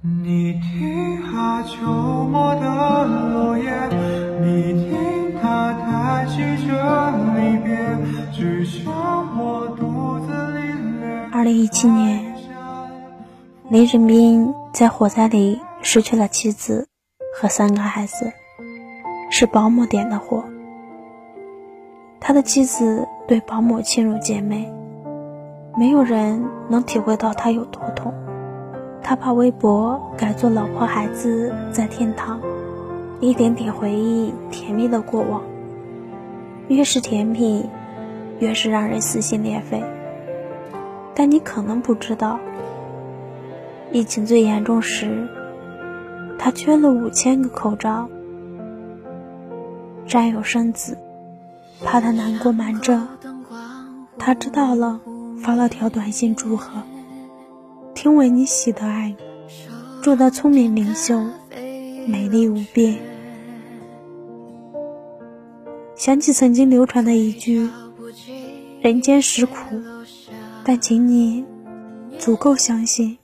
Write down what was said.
你听啊，秋末的落叶，你听它叹息着离别，只剩我独自领略。二零一七年，林振斌在火灾里失去了妻子和三个孩子，是保姆点的火。他的妻子对保姆亲如姐妹，没有人能体会到他有多痛。他把微博改做“老婆孩子在天堂”，一点点回忆甜蜜的过往。越是甜蜜，越是让人撕心裂肺。但你可能不知道，疫情最严重时，他缺了五千个口罩。战友生子，怕他难过瞒着，他知道了，发了条短信祝贺。听闻你喜的爱，祝他聪明灵秀，美丽无边。想起曾经流传的一句：“人间实苦，但请你足够相信。